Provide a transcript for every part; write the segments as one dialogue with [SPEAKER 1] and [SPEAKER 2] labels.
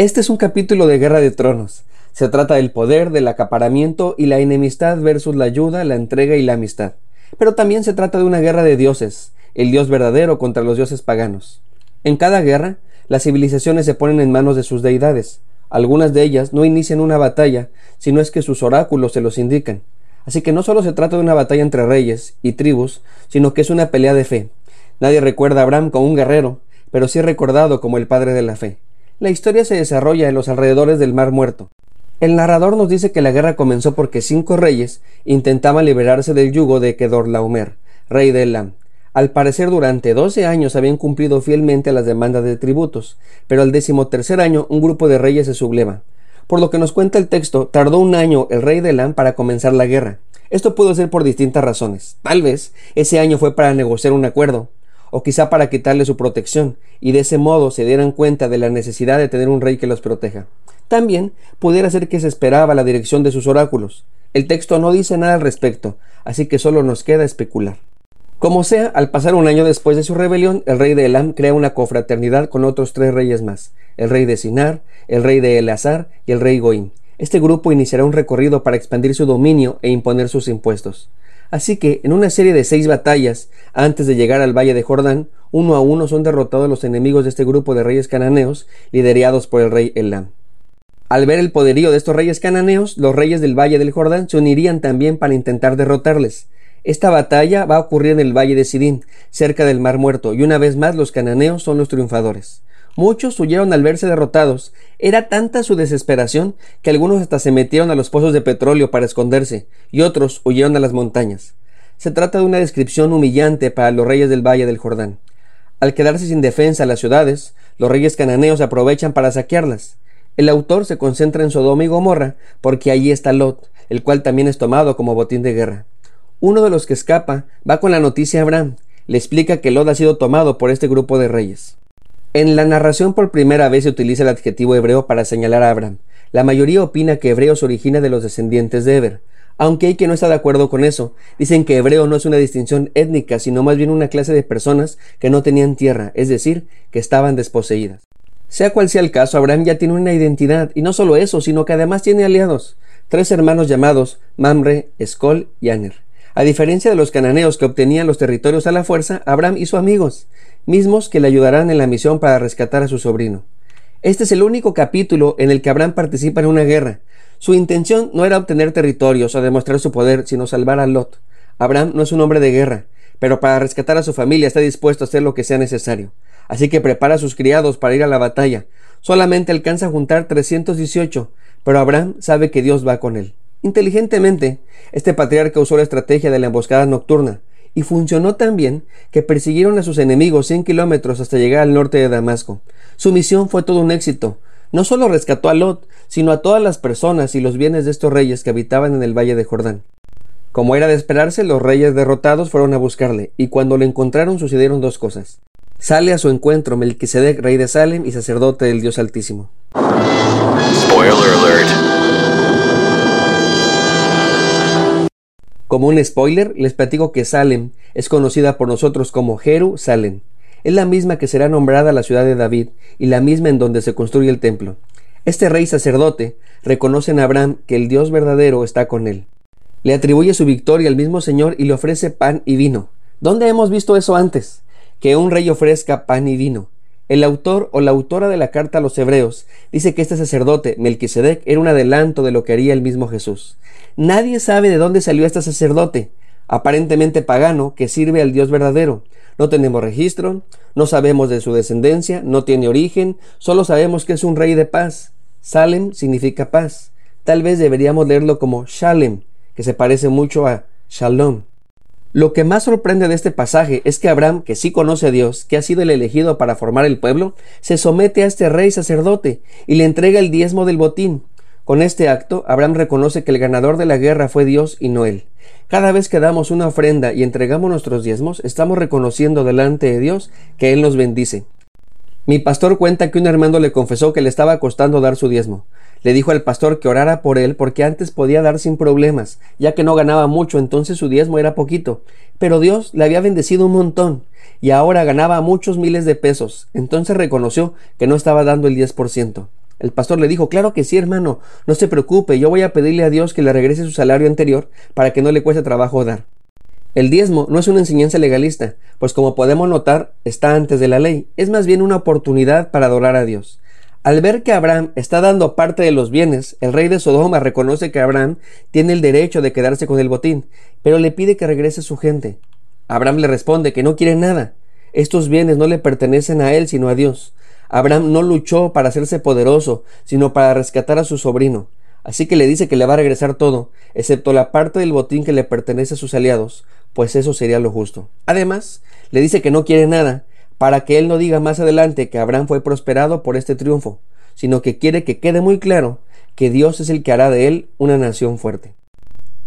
[SPEAKER 1] Este es un capítulo de Guerra de Tronos. Se trata del poder, del acaparamiento y la enemistad versus la ayuda, la entrega y la amistad. Pero también se trata de una guerra de dioses, el dios verdadero contra los dioses paganos. En cada guerra, las civilizaciones se ponen en manos de sus deidades. Algunas de ellas no inician una batalla, sino es que sus oráculos se los indican. Así que no solo se trata de una batalla entre reyes y tribus, sino que es una pelea de fe. Nadie recuerda a Abraham como un guerrero, pero sí recordado como el padre de la fe. La historia se desarrolla en los alrededores del Mar Muerto. El narrador nos dice que la guerra comenzó porque cinco reyes intentaban liberarse del yugo de Kedorlaomer, rey de Elam. Al parecer durante doce años habían cumplido fielmente las demandas de tributos, pero al decimotercer año un grupo de reyes se subleva. Por lo que nos cuenta el texto, tardó un año el rey de Elam para comenzar la guerra. Esto pudo ser por distintas razones. Tal vez ese año fue para negociar un acuerdo, o quizá para quitarle su protección, y de ese modo se dieran cuenta de la necesidad de tener un rey que los proteja. También pudiera ser que se esperaba la dirección de sus oráculos. El texto no dice nada al respecto, así que solo nos queda especular. Como sea, al pasar un año después de su rebelión, el rey de Elam crea una confraternidad con otros tres reyes más, el rey de Sinar, el rey de Eleazar y el rey Goim. Este grupo iniciará un recorrido para expandir su dominio e imponer sus impuestos. Así que, en una serie de seis batallas, antes de llegar al valle de Jordán, uno a uno son derrotados los enemigos de este grupo de reyes cananeos, liderados por el rey Elam. Al ver el poderío de estos reyes cananeos, los reyes del valle del Jordán se unirían también para intentar derrotarles. Esta batalla va a ocurrir en el valle de Sidín, cerca del Mar Muerto, y una vez más los cananeos son los triunfadores. Muchos huyeron al verse derrotados. Era tanta su desesperación que algunos hasta se metieron a los pozos de petróleo para esconderse, y otros huyeron a las montañas. Se trata de una descripción humillante para los reyes del Valle del Jordán. Al quedarse sin defensa las ciudades, los reyes cananeos aprovechan para saquearlas. El autor se concentra en Sodoma y Gomorra porque allí está Lot, el cual también es tomado como botín de guerra. Uno de los que escapa va con la noticia a Abraham, le explica que Lot ha sido tomado por este grupo de reyes. En la narración por primera vez se utiliza el adjetivo hebreo para señalar a Abraham. La mayoría opina que hebreo se origina de los descendientes de Eber, aunque hay quien no está de acuerdo con eso. Dicen que hebreo no es una distinción étnica, sino más bien una clase de personas que no tenían tierra, es decir, que estaban desposeídas. Sea cual sea el caso, Abraham ya tiene una identidad, y no solo eso, sino que además tiene aliados, tres hermanos llamados Mamre, Escol y Aner. A diferencia de los cananeos que obtenían los territorios a la fuerza, Abraham hizo amigos, mismos que le ayudarán en la misión para rescatar a su sobrino. Este es el único capítulo en el que Abraham participa en una guerra. Su intención no era obtener territorios o demostrar su poder, sino salvar a Lot. Abraham no es un hombre de guerra, pero para rescatar a su familia está dispuesto a hacer lo que sea necesario. Así que prepara a sus criados para ir a la batalla. Solamente alcanza a juntar 318, pero Abraham sabe que Dios va con él. Inteligentemente, este patriarca usó la estrategia de la emboscada nocturna, y funcionó tan bien que persiguieron a sus enemigos 100 kilómetros hasta llegar al norte de Damasco. Su misión fue todo un éxito. No solo rescató a Lot, sino a todas las personas y los bienes de estos reyes que habitaban en el valle de Jordán. Como era de esperarse, los reyes derrotados fueron a buscarle, y cuando lo encontraron sucedieron dos cosas. Sale a su encuentro Melquisedec, rey de Salem y sacerdote del Dios Altísimo. Spoiler alert. Como un spoiler, les platico que Salem es conocida por nosotros como Jerusalén. Es la misma que será nombrada la ciudad de David y la misma en donde se construye el templo. Este rey sacerdote reconoce en Abraham que el Dios verdadero está con él. Le atribuye su victoria al mismo Señor y le ofrece pan y vino. ¿Dónde hemos visto eso antes? Que un rey ofrezca pan y vino. El autor o la autora de la carta a los hebreos dice que este sacerdote, Melquisedec, era un adelanto de lo que haría el mismo Jesús. Nadie sabe de dónde salió este sacerdote, aparentemente pagano, que sirve al Dios verdadero. No tenemos registro, no sabemos de su descendencia, no tiene origen, solo sabemos que es un rey de paz. Salem significa paz. Tal vez deberíamos leerlo como Shalem, que se parece mucho a Shalom. Lo que más sorprende de este pasaje es que Abraham, que sí conoce a Dios, que ha sido el elegido para formar el pueblo, se somete a este rey sacerdote y le entrega el diezmo del botín. Con este acto, Abraham reconoce que el ganador de la guerra fue Dios y no él. Cada vez que damos una ofrenda y entregamos nuestros diezmos, estamos reconociendo delante de Dios que Él nos bendice. Mi pastor cuenta que un hermano le confesó que le estaba costando dar su diezmo. Le dijo al pastor que orara por él porque antes podía dar sin problemas, ya que no ganaba mucho, entonces su diezmo era poquito. Pero Dios le había bendecido un montón y ahora ganaba muchos miles de pesos. Entonces reconoció que no estaba dando el diez por ciento. El pastor le dijo, claro que sí, hermano, no se preocupe, yo voy a pedirle a Dios que le regrese su salario anterior para que no le cueste trabajo dar. El diezmo no es una enseñanza legalista, pues como podemos notar, está antes de la ley, es más bien una oportunidad para adorar a Dios. Al ver que Abraham está dando parte de los bienes, el rey de Sodoma reconoce que Abraham tiene el derecho de quedarse con el botín, pero le pide que regrese su gente. Abraham le responde que no quiere nada. Estos bienes no le pertenecen a él, sino a Dios. Abraham no luchó para hacerse poderoso, sino para rescatar a su sobrino. Así que le dice que le va a regresar todo, excepto la parte del botín que le pertenece a sus aliados, pues eso sería lo justo. Además, le dice que no quiere nada, para que él no diga más adelante que Abraham fue prosperado por este triunfo, sino que quiere que quede muy claro que Dios es el que hará de él una nación fuerte.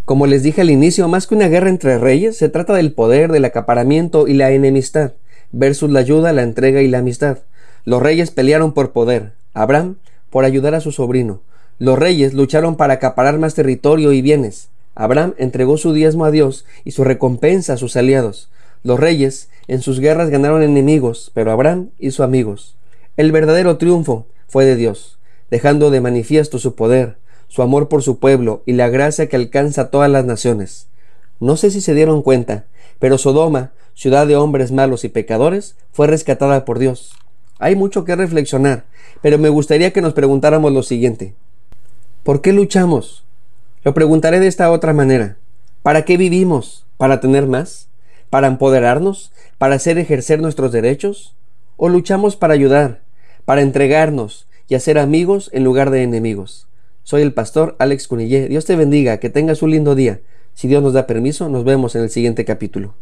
[SPEAKER 1] Como les dije al inicio, más que una guerra entre reyes, se trata del poder, del acaparamiento y la enemistad, versus la ayuda, la entrega y la amistad. Los reyes pelearon por poder, Abraham por ayudar a su sobrino. Los reyes lucharon para acaparar más territorio y bienes. Abraham entregó su diezmo a Dios y su recompensa a sus aliados. Los reyes en sus guerras ganaron enemigos, pero Abraham hizo amigos. El verdadero triunfo fue de Dios, dejando de manifiesto su poder, su amor por su pueblo y la gracia que alcanza a todas las naciones. No sé si se dieron cuenta, pero Sodoma, ciudad de hombres malos y pecadores, fue rescatada por Dios. Hay mucho que reflexionar, pero me gustaría que nos preguntáramos lo siguiente. ¿Por qué luchamos? Lo preguntaré de esta otra manera. ¿Para qué vivimos? ¿Para tener más? para empoderarnos, para hacer ejercer nuestros derechos? ¿O luchamos para ayudar, para entregarnos y hacer amigos en lugar de enemigos? Soy el pastor Alex Cunillé. Dios te bendiga, que tengas un lindo día. Si Dios nos da permiso, nos vemos en el siguiente capítulo.